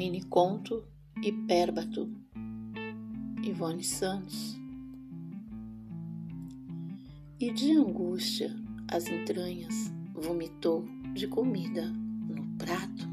Mini conto Hipérbato Ivone Santos E de angústia as entranhas vomitou de comida no prato.